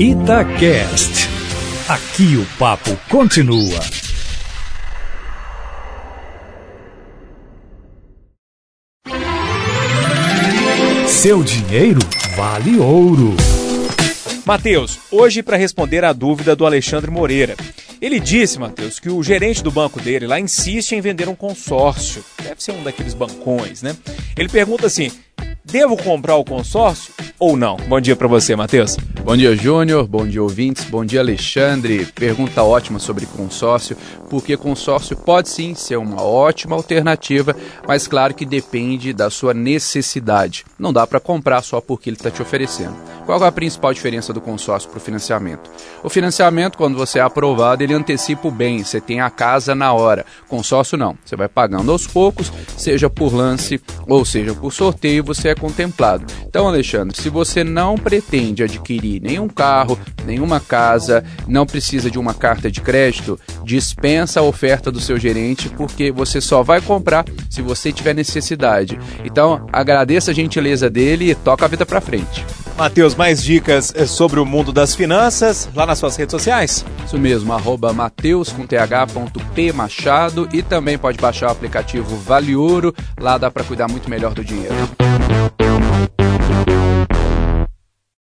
Itacast. Aqui o papo continua. Seu dinheiro vale ouro. Matheus, hoje para responder a dúvida do Alexandre Moreira. Ele disse, Matheus, que o gerente do banco dele lá insiste em vender um consórcio. Deve ser um daqueles bancões, né? Ele pergunta assim: devo comprar o consórcio ou não? Bom dia para você, Matheus. Bom dia, Júnior. Bom dia, ouvintes. Bom dia, Alexandre. Pergunta ótima sobre consórcio, porque consórcio pode sim ser uma ótima alternativa, mas claro que depende da sua necessidade. Não dá para comprar só porque ele está te oferecendo. Qual é a principal diferença do consórcio para o financiamento? O financiamento, quando você é aprovado, ele antecipa o bem, você tem a casa na hora. Consórcio não, você vai pagando aos poucos, seja por lance ou seja por sorteio, você é contemplado. Então, Alexandre, se você não pretende adquirir nenhum carro, nenhuma casa, não precisa de uma carta de crédito, dispensa a oferta do seu gerente, porque você só vai comprar se você tiver necessidade. Então, agradeça a gentileza dele e toca a vida para frente. Matheus, mais dicas eh, sobre o mundo das finanças lá nas suas redes sociais? Isso mesmo, arroba mateus com th.p machado e também pode baixar o aplicativo Vale Ouro, lá dá para cuidar muito melhor do dinheiro.